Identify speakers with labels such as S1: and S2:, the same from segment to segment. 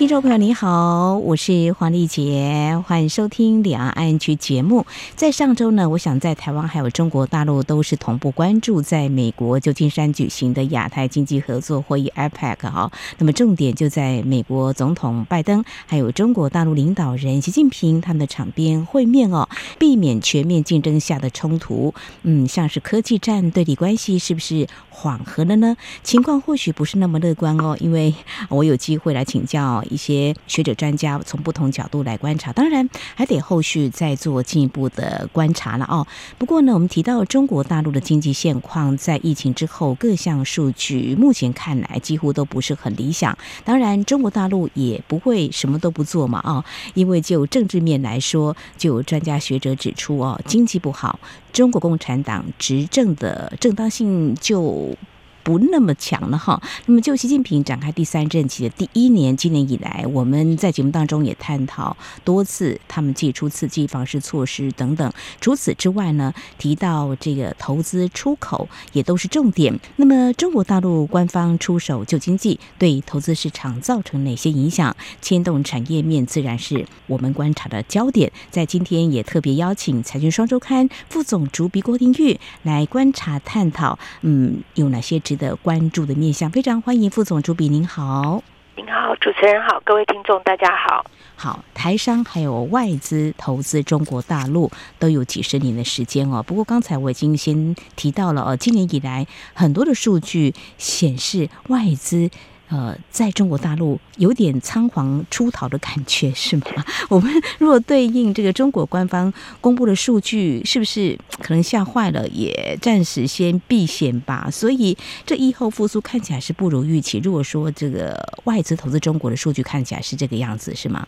S1: 听众朋友，你好，我是黄丽杰，欢迎收听两岸 ING 节目。在上周呢，我想在台湾还有中国大陆都是同步关注在美国旧金山举行的亚太经济合作会议 （APEC） 哈。那么重点就在美国总统拜登还有中国大陆领导人习近平他们的场边会面哦，避免全面竞争下的冲突。嗯，像是科技战对立关系是不是缓和了呢？情况或许不是那么乐观哦，因为我有机会来请教。一些学者专家从不同角度来观察，当然还得后续再做进一步的观察了哦。不过呢，我们提到中国大陆的经济现况，在疫情之后各项数据目前看来几乎都不是很理想。当然，中国大陆也不会什么都不做嘛啊，因为就政治面来说，就有专家学者指出哦，经济不好，中国共产党执政的正当性就。不那么强了哈。那么就习近平展开第三任期的第一年，今年以来，我们在节目当中也探讨多次，他们借出刺激房市措施等等。除此之外呢，提到这个投资出口也都是重点。那么中国大陆官方出手救经济，对投资市场造成哪些影响？牵动产业面，自然是我们观察的焦点。在今天也特别邀请财讯双周刊副总主笔郭定玉来观察探讨，嗯，有哪些？值得关注的面向，非常欢迎副总主笔，您好，
S2: 您好，主持人好，各位听众大家好，
S1: 好，台商还有外资投资中国大陆都有几十年的时间哦。不过刚才我已经先提到了哦，今年以来很多的数据显示外资。呃，在中国大陆有点仓皇出逃的感觉，是吗？我们如果对应这个中国官方公布的数据，是不是可能吓坏了，也暂时先避险吧？所以这疫后复苏看起来是不如预期。如果说这个外资投资中国的数据看起来是这个样子，是吗？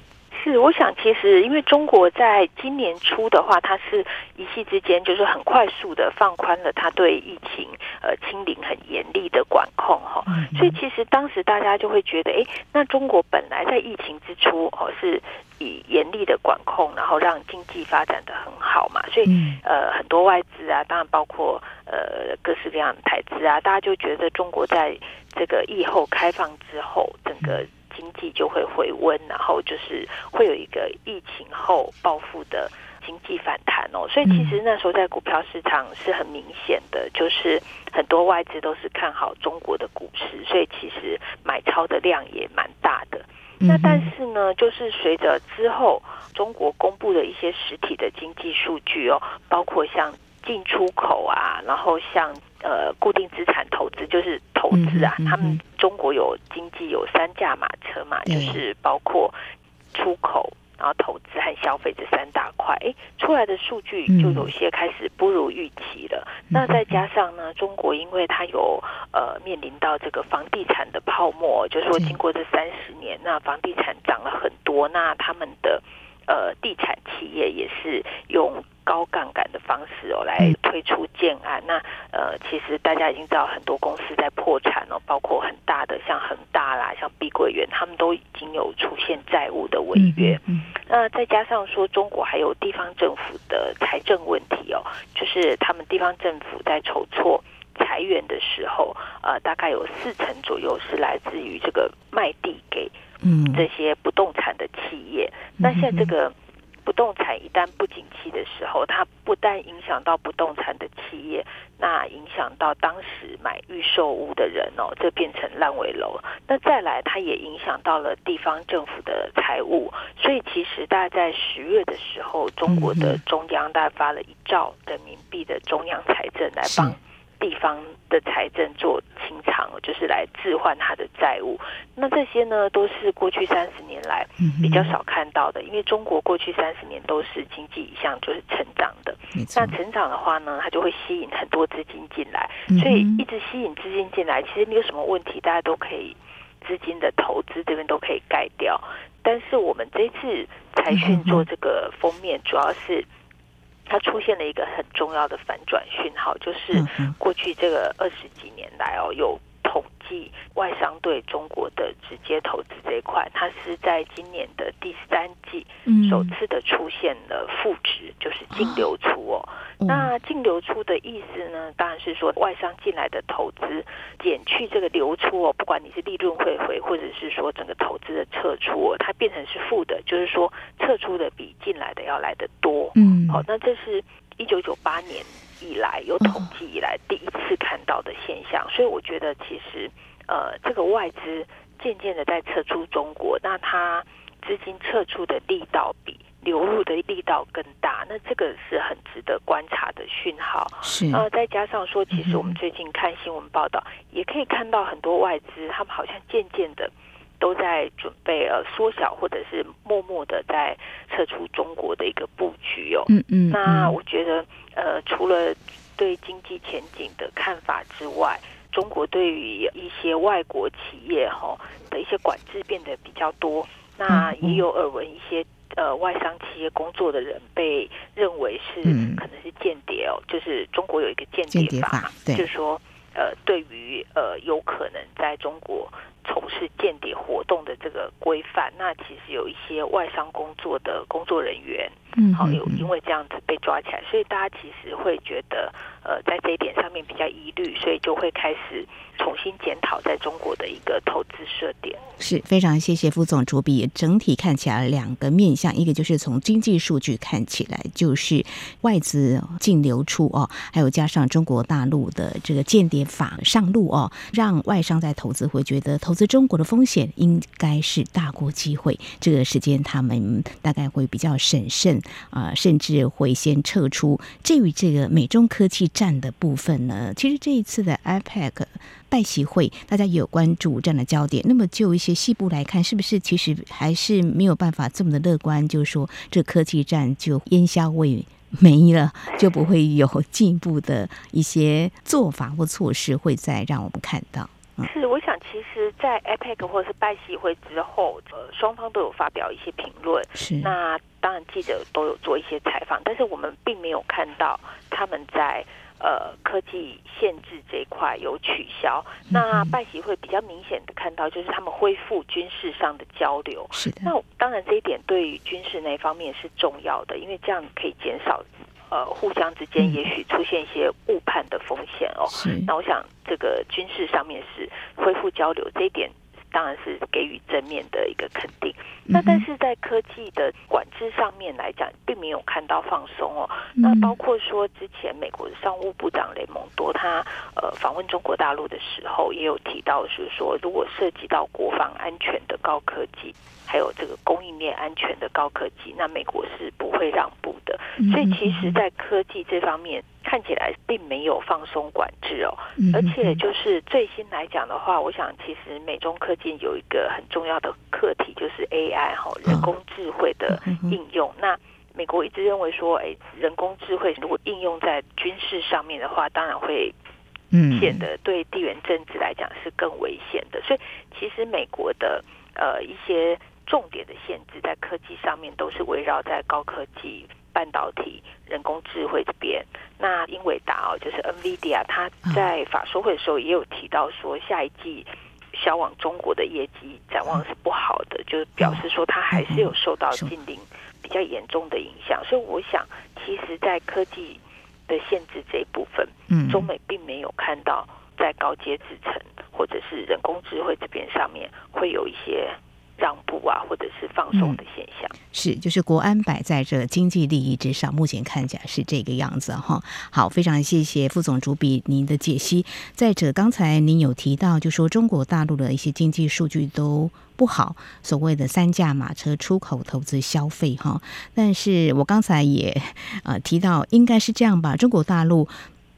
S2: 是，我想其实因为中国在今年初的话，它是一夕之间就是很快速的放宽了它对疫情呃清零很严厉的管控哈，所以其实当时大家就会觉得，哎，那中国本来在疫情之初哦是以严厉的管控，然后让经济发展的很好嘛，所以呃很多外资啊，当然包括呃各式各样的台资啊，大家就觉得中国在这个疫后开放之后，整个。经济就会回温，然后就是会有一个疫情后报复的经济反弹哦。所以其实那时候在股票市场是很明显的，就是很多外资都是看好中国的股市，所以其实买超的量也蛮大的。那但是呢，就是随着之后中国公布的一些实体的经济数据哦，包括像进出口啊，然后像。呃，固定资产投资就是投资啊，他们中国有经济有三驾马车嘛，就是包括出口，然后投资和消费这三大块。哎，出来的数据就有些开始不如预期了。那再加上呢，中国因为它有呃面临到这个房地产的泡沫，就是说经过这三十年，那房地产涨了很多，那他们的呃地产企业也是用。高杠杆的方式哦，来推出建案。那呃，其实大家已经知道很多公司在破产哦，包括很大的像恒大啦，像碧桂园，他们都已经有出现债务的违约。嗯，那再加上说，中国还有地方政府的财政问题哦，就是他们地方政府在筹措财源的时候，呃，大概有四成左右是来自于这个卖地给嗯这些不动产的企业。那现在这个。不动产一旦不景气的时候，它不但影响到不动产的企业，那影响到当时买预售屋的人哦，这变成烂尾楼。那再来，它也影响到了地方政府的财务。所以，其实大概在十月的时候，中国的中央大概发了一兆人民币的中央财政来帮。地方的财政做清偿，就是来置换他的债务。那这些呢，都是过去三十年来比较少看到的。因为中国过去三十年都是经济一向就是成长的。那成长的话呢，它就会吸引很多资金进来，所以一直吸引资金进来，其实没有什么问题，大家都可以资金的投资这边都可以盖掉。但是我们这次财讯做这个封面，主要是。它出现了一个很重要的反转讯号，就是过去这个二十几年来哦，有投统计外商对中国的直接投资这一块，它是在今年的第三季首次的出现了负值，就是净流出哦。那净流出的意思呢，当然是说外商进来的投资减去这个流出哦，不管你是利润汇回，或者是说整个投资的撤出哦，它变成是负的，就是说撤出的比进来的要来的多。嗯，好，那这是一九九八年以来有统计以来第一次看到的现象，所以我觉得其实呃，这个外资渐渐的在撤出中国，那它资金撤出的力道比。流入的力道更大，那这个是很值得观察的讯号。是，呃，再加上说，其实我们最近看新闻报道，嗯、也可以看到很多外资，他们好像渐渐的都在准备呃缩小，或者是默默的在撤出中国的一个布局哦。嗯嗯。那我觉得，呃，除了对经济前景的看法之外，中国对于一些外国企业哈的一些管制变得比较多，那也有耳闻一些。呃，外商企业工作的人被认为是可能是间谍哦，嗯、就是中国有一个间谍法，法就是说，呃，对于呃有可能在中国从事间谍活动的这个规范，那其实有一些外商工作的工作人员，嗯，好有因为这样子被抓起来，所以大家其实会觉得，呃，在这一点上面比较疑虑，所以就会开始。重新检讨在中国的一个投资设点，
S1: 是非常谢谢副总主笔。整体看起来两个面向，一个就是从经济数据看起来，就是外资净流出哦，还有加上中国大陆的这个间谍法上路哦，让外商在投资会觉得投资中国的风险应该是大过机会。这个时间他们大概会比较审慎啊、甚至会先撤出。至于这个美中科技战的部分呢，其实这一次的 IPEC。拜习会，大家也有关注这样的焦点。那么就一些细部来看，是不是其实还是没有办法这么的乐观？就是说，这科技战就烟消味没了，就不会有进一步的一些做法或措施会再让我们看到。
S2: 嗯、是，我想其实，在 APEC 或者是拜习会之后，呃，双方都有发表一些评论。是，那当然记者都有做一些采访，但是我们并没有看到他们在。呃，科技限制这一块有取消，那拜习会比较明显的看到，就是他们恢复军事上的交流。是的，那当然这一点对于军事那方面是重要的，因为这样可以减少呃互相之间也许出现一些误判的风险哦。是，那我想这个军事上面是恢复交流这一点。当然是给予正面的一个肯定。那但是在科技的管制上面来讲，并没有看到放松哦。那包括说之前美国的商务部长雷蒙多他呃访问中国大陆的时候，也有提到是说，如果涉及到国防安全的高科技，还有这个供应链安全的高科技，那美国是不会让步的。所以其实，在科技这方面。看起来并没有放松管制哦，而且就是最新来讲的话，我想其实美中科技有一个很重要的课题，就是 AI 哈，人工智慧的应用。那美国一直认为说，哎，人工智慧如果应用在军事上面的话，当然会显得对地缘政治来讲是更危险的。所以其实美国的呃一些重点的限制在科技上面都是围绕在高科技。半导体、人工智慧这边，那英伟达哦，就是 NVIDIA，他在法说会的时候也有提到说，下一季销往中国的业绩展望是不好的，就是表示说它还是有受到禁令比较严重的影响。所以我想，其实，在科技的限制这一部分，中美并没有看到在高阶制程或者是人工智慧这边上面会有一些。让步啊，或者是放松的现象，嗯、
S1: 是就是国安摆在这经济利益之上，目前看起来是这个样子哈。好，非常谢谢副总主笔您的解析。再者，刚才您有提到，就说中国大陆的一些经济数据都不好，所谓的三驾马车出口、投资、消费哈。但是我刚才也呃提到，应该是这样吧，中国大陆。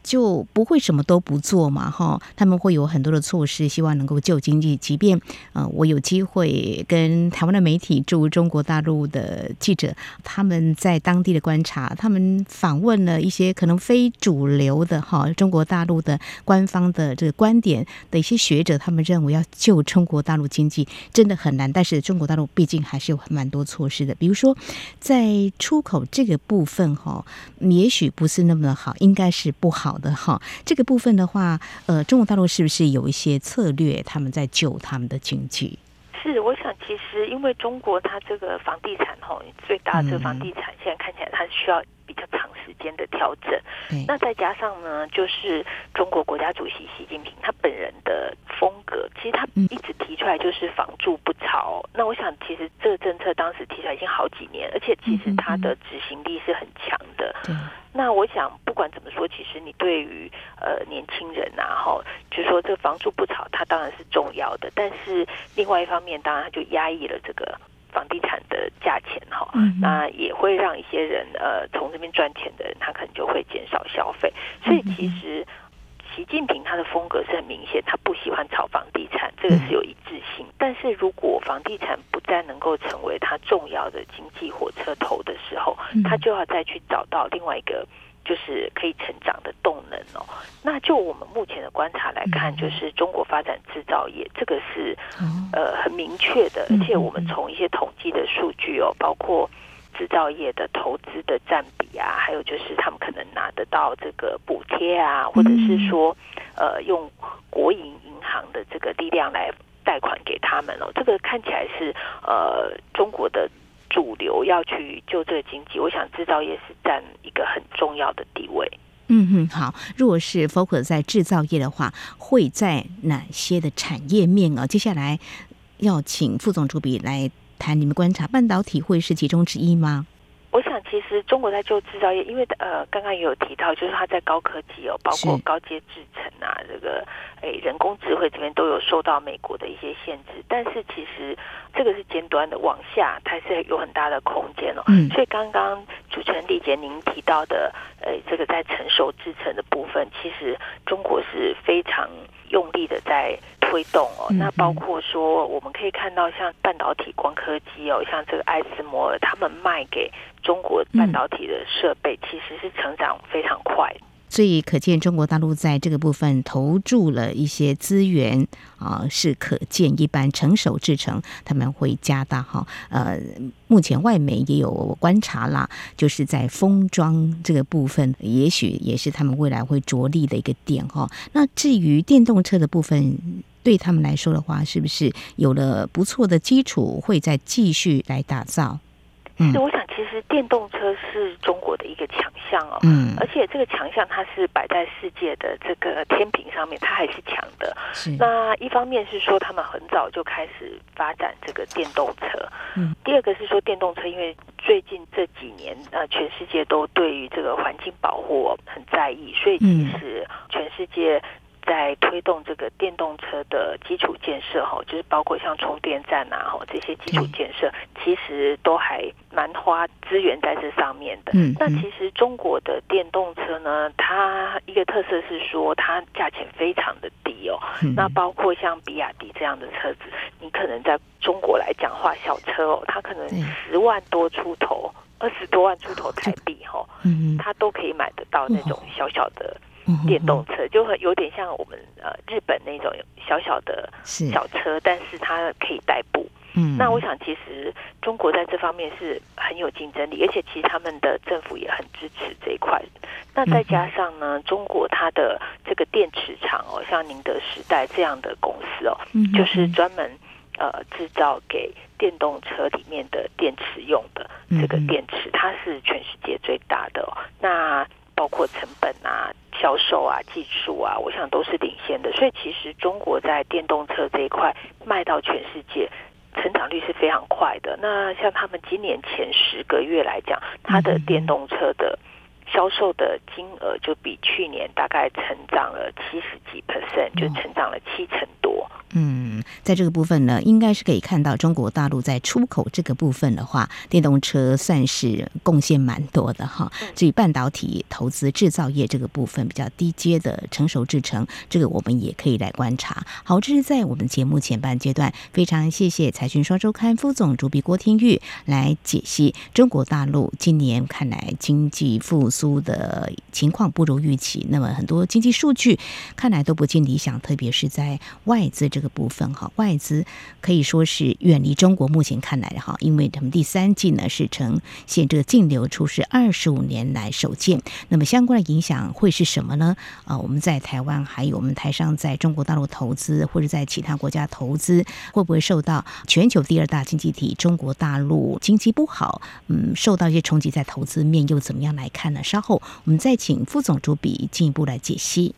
S1: 就不会什么都不做嘛，哈，他们会有很多的措施，希望能够救经济。即便呃，我有机会跟台湾的媒体驻中国大陆的记者，他们在当地的观察，他们访问了一些可能非主流的哈中国大陆的官方的这个观点的一些学者，他们认为要救中国大陆经济真的很难。但是中国大陆毕竟还是有蛮多措施的，比如说在出口这个部分哈，也许不是那么的好，应该是不好。好的哈。这个部分的话，呃，中国大陆是不是有一些策略，他们在救他们的经济？
S2: 是，我想其实因为中国它这个房地产哈，最大的这个房地产现在看起来它需要比较长时间的调整。
S1: 嗯、
S2: 那再加上呢，就是中国国家主席习近平他本人的风格，其实他一直提出来就是房住不炒。嗯、那我想其实这个政策当时提出来已经好几年，而且其实它的执行力是很强的。
S1: 嗯、
S2: 那我想不管怎么说，其实你对于呃年轻人啊，哈，就是说这房住不炒，它当然是重要的。但是另外一方面，当然它就压抑了这个。房地产的价钱哈，那也会让一些人呃从这边赚钱的人，他可能就会减少消费。所以其实习近平他的风格是很明显，他不喜欢炒房地产，这个是有一致性。但是如果房地产不再能够成为他重要的经济火车头的时候，他就要再去找到另外一个。就是可以成长的动能哦。那就我们目前的观察来看，就是中国发展制造业，这个是呃很明确的。而且我们从一些统计的数据哦，包括制造业的投资的占比啊，还有就是他们可能拿得到这个补贴啊，或者是说呃用国营银行的这个力量来贷款给他们哦，这个看起来是呃中国的。主流要去救这个经济，我想制造业是占一个很重要的地位。
S1: 嗯嗯，好。如果是 focus 在制造业的话，会在哪些的产业面啊？接下来要请副总主笔来谈，你们观察半导体会是其中之一吗？
S2: 我想，其实中国在救制造业，因为呃，刚刚也有提到，就是它在高科技哦，包括高阶制程啊，这个诶人工智慧这边都有受到美国的一些限制。但是其实这个是尖端的，往下它是有很大的空间哦。嗯。所以刚刚主持人丽姐您提到的，呃，这个在成熟制程的部分，其实中国是非常用力的在。推动哦，那包括说，我们可以看到像半导体光刻机哦，像这个艾斯摩尔，他们卖给中国半导体的设备，其实是成长非常快。
S1: 所以可见，中国大陆在这个部分投注了一些资源啊，是可见。一般成熟制成他们会加大哈。呃，目前外媒也有观察啦，就是在封装这个部分，也许也是他们未来会着力的一个点哈。那至于电动车的部分，对他们来说的话，是不是有了不错的基础，会再继续来打造？
S2: 嗯，我想其实电动车是中国的一个强项哦，嗯，而且这个强项它是摆在世界的这个天平上面，它还是强的。是，那一方面是说他们很早就开始发展这个电动车，嗯，第二个是说电动车，因为最近这几年呃，全世界都对于这个环境保护很在意，所以其实全世界。在推动这个电动车的基础建设，哈，就是包括像充电站啊，哈，这些基础建设，其实都还蛮花资源在这上面的。嗯，那其实中国的电动车呢，它一个特色是说，它价钱非常的低哦。那包括像比亚迪这样的车子，你可能在中国来讲话，小车哦，它可能十万多出头，二十多万出头台币，哈，嗯，它都可以买得到那种小小的。电动车就很有点像我们呃日本那种小小的小车，是但是它可以代步。嗯，那我想其实中国在这方面是很有竞争力，而且其实他们的政府也很支持这一块。那再加上呢，中国它的这个电池厂哦，像宁德时代这样的公司哦，就是专门呃制造给电动车里面的电池用的这个电池，它是全世界最大的哦。那包括成本啊、销售啊、技术啊，我想都是领先的。所以其实中国在电动车这一块卖到全世界，成长率是非常快的。那像他们今年前十个月来讲，它的电动车的销售的金额就比去年大概成长了七十几 percent，就成长了七成。
S1: 嗯，在这个部分呢，应该是可以看到中国大陆在出口这个部分的话，电动车算是贡献蛮多的哈。至于半导体投资制造业这个部分比较低阶的成熟制程，这个我们也可以来观察。好，这是在我们节目前半阶段，非常谢谢财讯双周刊副总主笔郭天玉来解析中国大陆今年看来经济复苏的情况不如预期，那么很多经济数据看来都不尽理想，特别是在外外资这个部分哈，外资可以说是远离中国。目前看来哈，因为他们第三季呢是呈现这个净流出是二十五年来首见。那么相关的影响会是什么呢？啊，我们在台湾还有我们台商在中国大陆投资或者在其他国家投资，会不会受到全球第二大经济体中国大陆经济不好，嗯，受到一些冲击，在投资面又怎么样来看呢？稍后我们再请副总主笔进一步来解析。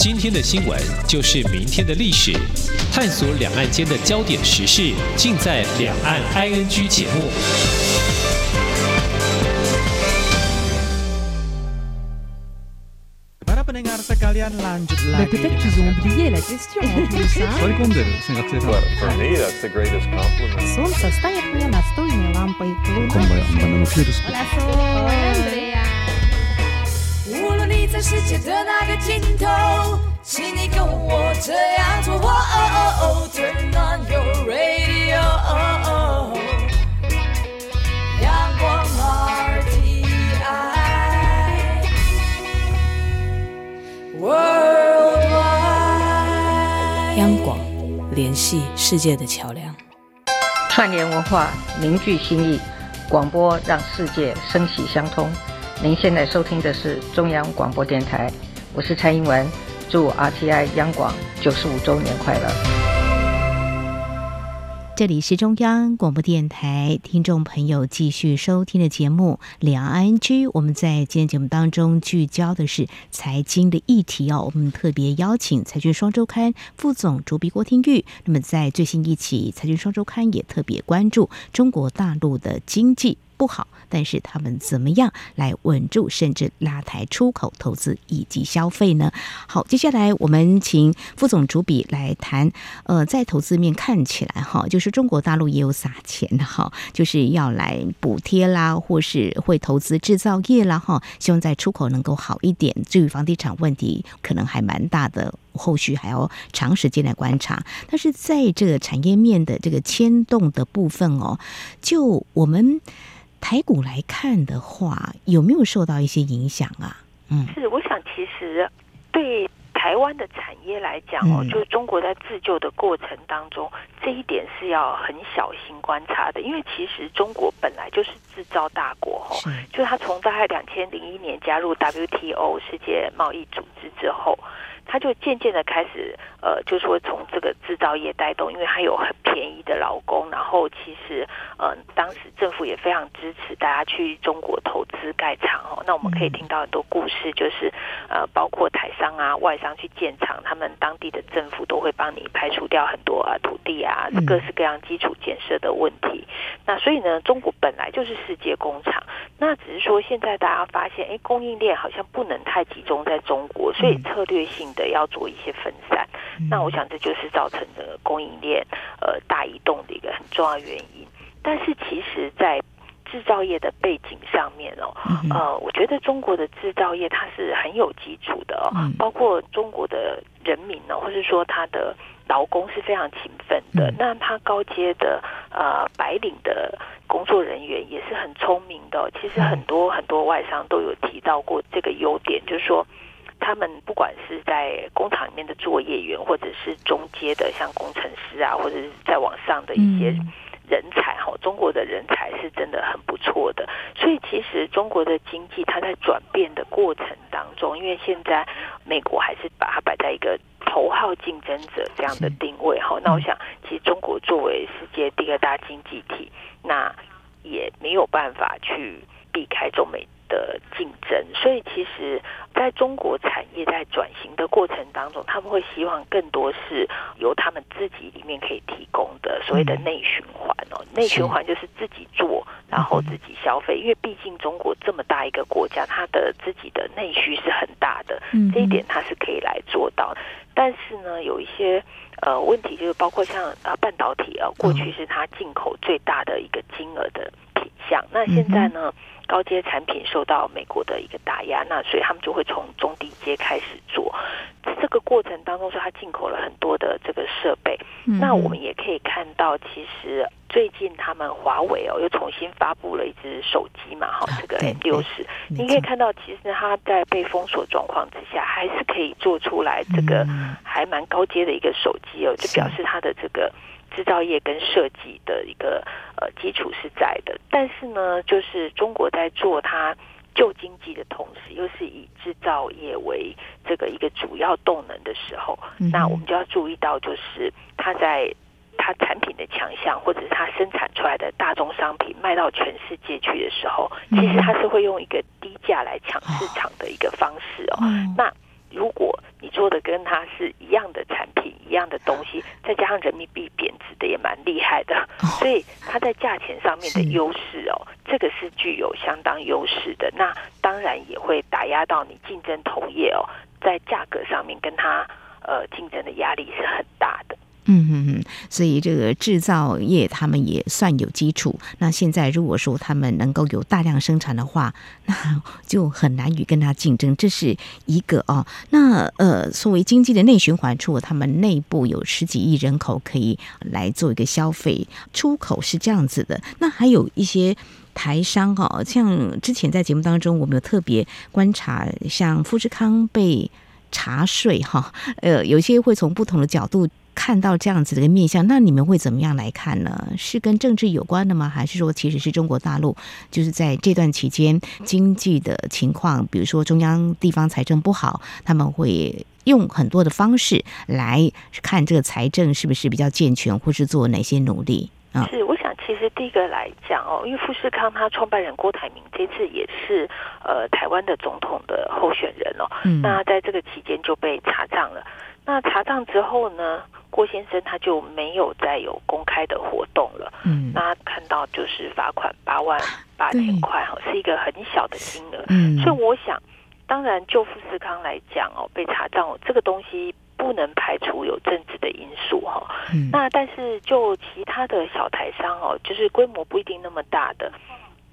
S3: 今天的新闻就是明天的历史，探索两岸间的焦点时事，尽在《两岸 ING》节目。
S4: 在世界的那个尽头，请你跟我这样做。哦哦哦 Turn on your radio，哦哦阳
S5: 光 RTI 联系世界的桥梁，
S6: 串联文化，凝聚心意，广播让世界声息相通。您现在收听的是中央广播电台，我是蔡英文，祝 RTI 央广九十五周年快乐。
S1: 这里是中央广播电台，听众朋友继续收听的节目《两岸 ING》。我们在今天节目当中聚焦的是财经的议题哦。我们特别邀请《财讯双周刊》副总主笔郭听玉。那么在最新一期《财讯双周刊》也特别关注中国大陆的经济不好，但是他们怎么样来稳住，甚至拉抬出口、投资以及消费呢？好，接下来我们请副总主笔来谈。呃，在投资面看起来哈，就是中国大陆也有撒钱的哈，就是要来补贴啦，或是会投资制造业啦哈，希望在出口能够好一点。至于房地产问题，可能还蛮大的，后续还要长时间来观察。但是在这个产业面的这个牵动的部分哦，就我们。台股来看的话，有没有受到一些影响啊？嗯，
S2: 是，我想其实对台湾的产业来讲哦，就是中国在自救的过程当中，这一点是要很小心观察的，因为其实中国本来就是制造大国哦，就是他从大概两千零一年加入 WTO 世界贸易组织之后。他就渐渐的开始，呃，就是说从这个制造业带动，因为他有很便宜的劳工，然后其实，呃，当时政府也非常支持大家去中国投资盖厂哦。那我们可以听到很多故事，就是呃，包括台商啊、外商去建厂，他们当地的政府都会帮你排除掉很多啊土地啊各式各样基础建设的问题。那所以呢，中国本来就是世界工厂，那只是说现在大家发现，哎，供应链好像不能太集中在中国，所以策略性的。要做一些分散，那我想这就是造成的供应链呃大移动的一个很重要原因。但是其实，在制造业的背景上面哦，呃，我觉得中国的制造业它是很有基础的哦，包括中国的人民呢，或是说他的劳工是非常勤奋的。那他高阶的呃白领的工作人员也是很聪明的。其实很多很多外商都有提到过这个优点，就是说。他们不管是在工厂里面的作业员，或者是中阶的像工程师啊，或者是再往上的一些人才哈，中国的人才是真的很不错的。所以其实中国的经济它在转变的过程当中，因为现在美国还是把它摆在一个头号竞争者这样的定位哈。那我想，其实中国作为世界第二大经济体，那也没有办法去避开中美的竞争，所以其实在中国产业在转型的过程当中，他们会希望更多是由他们自己里面可以提供的所谓的内循环哦。内循环就是自己做，然后自己消费，因为毕竟中国这么大一个国家，它的自己的内需是很大的，这一点它是可以来做到。但是呢，有一些呃问题，就是包括像呃半导体啊，过去是它进口最大的一个金额的品项，那现在呢？高阶产品受到美国的一个打压，那所以他们就会从中低阶开始做。这个过程当中，说它进口了很多的这个设备。
S1: 嗯、
S2: 那我们也可以看到，其实最近他们华为哦又重新发布了一只手机嘛，哈，这个 M 六十。你可以看到，其实它在被封锁状况之下，还是可以做出来这个还蛮高阶的一个手机哦，就表示它的这个制造业跟设计的一个呃基础是在的。但是呢，就是中国在做它。旧经济的同时，又是以制造业为这个一个主要动能的时候，嗯、那我们就要注意到，就是它在它产品的强项，或者是它生产出来的大宗商品卖到全世界去的时候，其实它是会用一个低价来抢市场的一个方式哦。嗯、那如果你做的跟它是一样的产品、一样的东西，再加上人民币贬值的也蛮厉害的，所以它在价钱上面的优势哦，这个是具有相当优势的。那当然也会打压到你竞争同业哦，在价格上面跟它呃竞争的压力是很大的。
S1: 嗯嗯嗯，所以这个制造业他们也算有基础。那现在如果说他们能够有大量生产的话，那就很难与跟他竞争，这是一个哦。那呃，作为经济的内循环处，他们内部有十几亿人口可以来做一个消费出口，是这样子的。那还有一些台商哦，像之前在节目当中，我们有特别观察，像富士康被查税哈，呃，有些会从不同的角度。看到这样子的一个面向，那你们会怎么样来看呢？是跟政治有关的吗？还是说其实是中国大陆就是在这段期间经济的情况，比如说中央地方财政不好，他们会用很多的方式来看这个财政是不是比较健全，或是做哪些努力啊？
S2: 是，我想其实第一个来讲哦，因为富士康他创办人郭台铭这次也是呃台湾的总统的候选人哦，嗯，那在这个期间就被查账了。那查账之后呢，郭先生他就没有再有公开的活动了。嗯，那看到就是罚款八万八千块，哈，是一个很小的金额。嗯，所以我想，当然就富士康来讲哦，被查账这个东西不能排除有政治的因素哈。嗯，那但是就其他的小台商哦，就是规模不一定那么大的，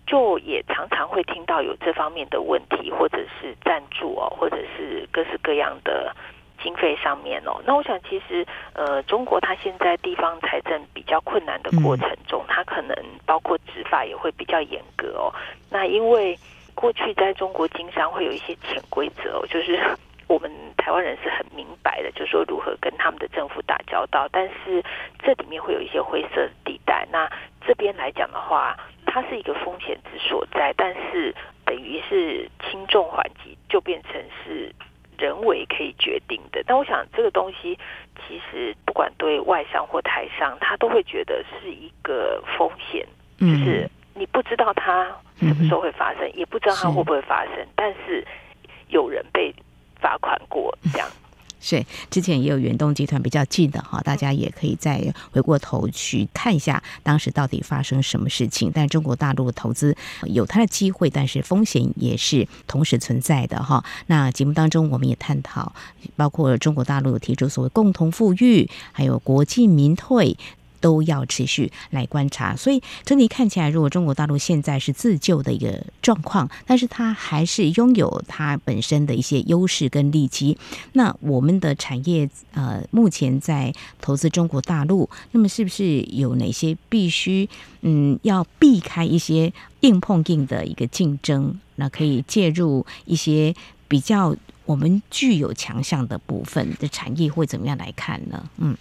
S2: 就也常常会听到有这方面的问题，或者是赞助哦，或者是各式各样的。经费上面哦，那我想其实呃，中国它现在地方财政比较困难的过程中，它可能包括执法也会比较严格哦。那因为过去在中国经商会有一些潜规则哦，就是 我们台湾人是很明白的，就是说如何跟他们的政府打交道，但是这里面会有一些灰色地带。那这边来讲的话，它是一个风险之所在，但是等于是轻重缓急就变成是。人为可以决定的，但我想这个东西其实不管对外商或台商，他都会觉得是一个风险，就是你不知道它什么时候会发生，也不知道它会不会发生，但是有人被罚款过这样。
S1: 是，之前也有远东集团比较近的哈，大家也可以再回过头去看一下当时到底发生什么事情。但中国大陆的投资有它的机会，但是风险也是同时存在的哈。那节目当中我们也探讨，包括中国大陆提出所谓共同富裕，还有国进民退。都要持续来观察，所以整体看起来，如果中国大陆现在是自救的一个状况，但是它还是拥有它本身的一些优势跟利基。那我们的产业呃，目前在投资中国大陆，那么是不是有哪些必须嗯要避开一些硬碰硬的一个竞争？那可以介入一些比较。我们具有强项的部分的产业会怎么样来看呢？嗯，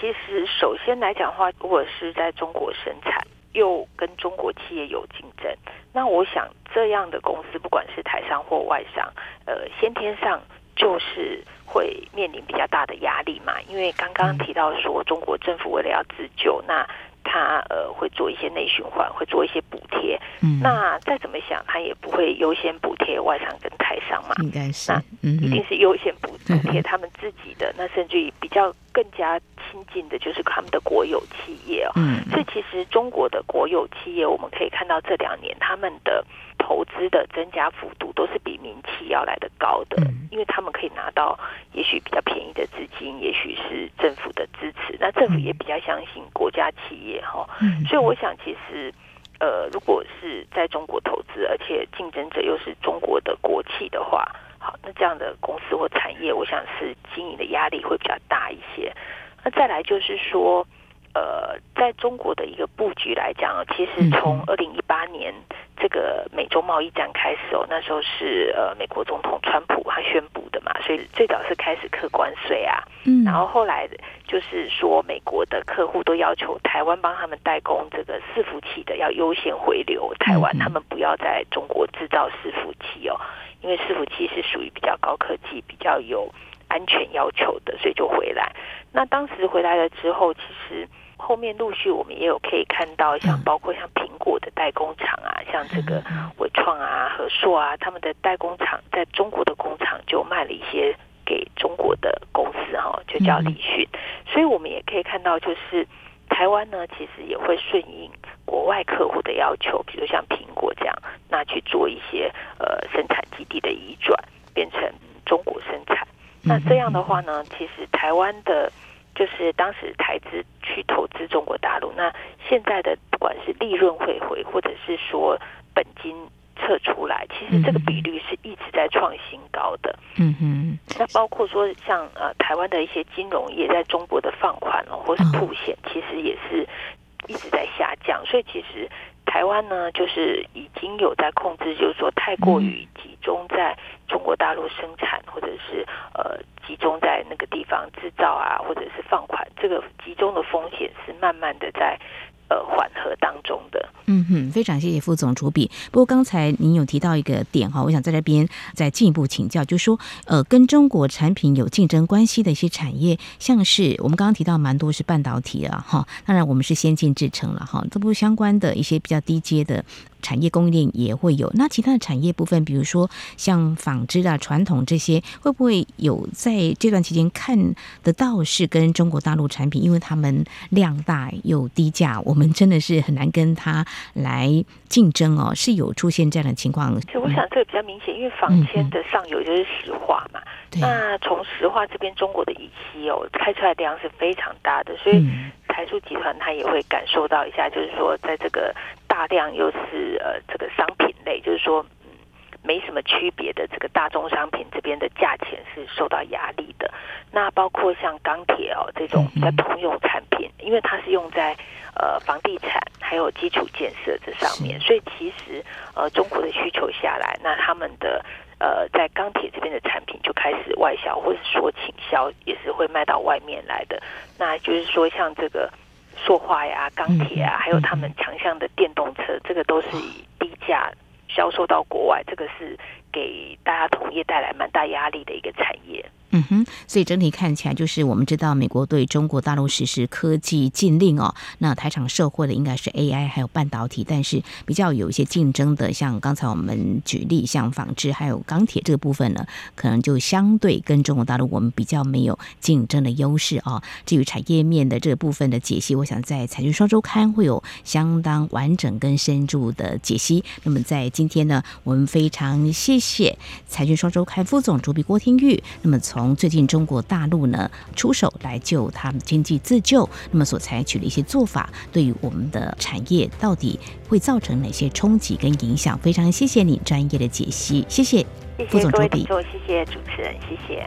S2: 其实首先来讲的话，如果是在中国生产又跟中国企业有竞争，那我想这样的公司不管是台商或外商，呃，先天上就是会面临比较大的压力嘛。因为刚刚提到说，中国政府为了要自救，那他呃会做一些内循环，会做一些补贴。嗯，那再怎么想，他也不会优先补贴外商跟台商嘛。
S1: 应该是，
S2: 那一定是优先补补贴 他们自己的。那甚至于比较更加亲近的，就是他们的国有企业哦。嗯，所以其实中国的国有企业，我们可以看到这两年他们的。投资的增加幅度都是比民企要来的高的，因为他们可以拿到也许比较便宜的资金，也许是政府的支持，那政府也比较相信国家企业哈，所以我想其实呃，如果是在中国投资，而且竞争者又是中国的国企的话，好，那这样的公司或产业，我想是经营的压力会比较大一些。那再来就是说。呃，在中国的一个布局来讲，其实从二零一八年这个美洲贸易战开始哦，那时候是呃美国总统川普他宣布的嘛，所以最早是开始课关税啊，嗯，然后后来就是说美国的客户都要求台湾帮他们代工这个伺服器的要优先回流台湾，他们不要在中国制造伺服器哦，因为伺服器是属于比较高科技、比较有安全要求的，所以就回来。那当时回来了之后，其实。后面陆续我们也有可以看到，像包括像苹果的代工厂啊，像这个伟创啊、和硕啊，他们的代工厂在中国的工厂就卖了一些给中国的公司哈，就叫立讯。所以我们也可以看到，就是台湾呢，其实也会顺应国外客户的要求，比如像苹果这样，那去做一些呃生产基地的移转，变成中国生产。那这样的话呢，其实台湾的。就是当时台资去投资中国大陆，那现在的不管是利润汇回，或者是说本金撤出来，其实这个比率是一直在创新高的。嗯哼，那包括说像呃台湾的一些金融业在中国的放款哦，或是曝险，其实也是一直在下降。所以其实台湾呢，就是已经有在控制，就是说太过于集中在中国大陆生产，或者是呃。集中在那个地方制造啊，或者是放款，这个集中的风险是慢慢的在呃缓和当中的。
S1: 嗯哼，非常谢谢副总主笔。不过刚才您有提到一个点哈，我想在这边再进一步请教，就是说呃，跟中国产品有竞争关系的一些产业，像是我们刚刚提到蛮多是半导体啊哈，当然我们是先进制程了哈，这不相关的一些比较低阶的。产业供应链也会有，那其他的产业部分，比如说像纺织啊、传统这些，会不会有在这段期间看得到是跟中国大陆产品，因为他们量大又低价，我们真的是很难跟他来竞争哦，是有出现这样的情况。
S2: 所以我想这个比较明显，因为纺纤的上游就是石化嘛，嗯、那从石化这边中国的乙烯哦开出来的量是非常大的，所以台塑集团他也会感受到一下，就是说在这个。大量又是呃这个商品类，就是说没什么区别的这个大宗商品这边的价钱是受到压力的。那包括像钢铁哦这种比较通用产品，因为它是用在呃房地产还有基础建设这上面，所以其实呃中国的需求下来，那他们的呃在钢铁这边的产品就开始外销，或者说倾销也是会卖到外面来的。那就是说像这个。塑化呀、钢铁啊，还有他们强项的电动车，这个都是以低价销售到国外，这个是给大家同业带来蛮大压力的一个产业。
S1: 嗯哼，所以整体看起来就是我们知道美国对中国大陆实施科技禁令哦，那台厂受惠的应该是 AI 还有半导体，但是比较有一些竞争的，像刚才我们举例像纺织还有钢铁这个部分呢，可能就相对跟中国大陆我们比较没有竞争的优势哦。至于产业面的这部分的解析，我想在财讯双周刊会有相当完整跟深入的解析。那么在今天呢，我们非常谢谢财讯双周刊副总主笔郭天玉。那么从从最近中国大陆呢出手来救他们经济自救，那么所采取的一些做法，对于我们的产业到底会造成哪些冲击跟影响？非常谢谢你专业的解析，谢谢副总主笔，
S2: 谢谢主持人，谢谢。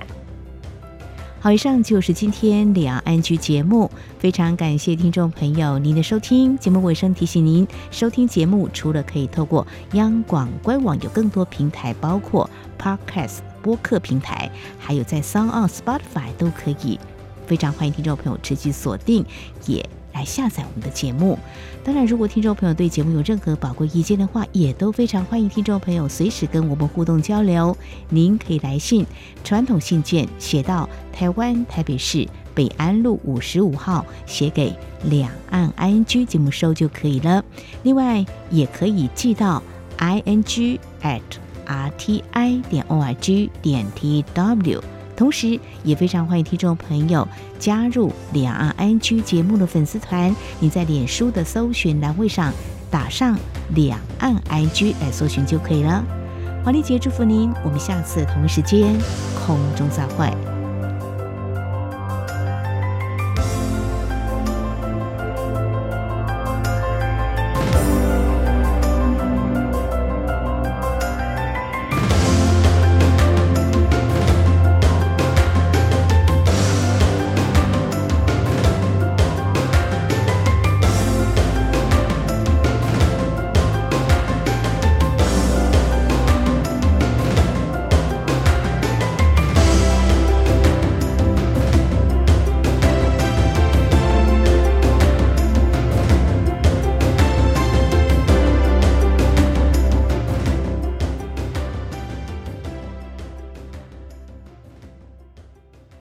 S1: 好，以上就是今天两岸 ING 节目，非常感谢听众朋友您的收听。节目尾声提醒您，收听节目除了可以透过央广官网，有更多平台，包括 Podcast。播客平台，还有在 SoundOn、Spotify 都可以，非常欢迎听众朋友持续锁定，也来下载我们的节目。当然，如果听众朋友对节目有任何宝贵意见的话，也都非常欢迎听众朋友随时跟我们互动交流。您可以来信，传统信件写到台湾台北市北安路五十五号，写给两岸 ING 节目收就可以了。另外，也可以寄到 ING at r t i 点 o r g 点 t w，同时也非常欢迎听众朋友加入两岸 I G 节目的粉丝团。你在脸书的搜寻栏位上打上两岸 I G 来搜寻就可以了。华丽姐祝福您，我们下次同一时间空中再会。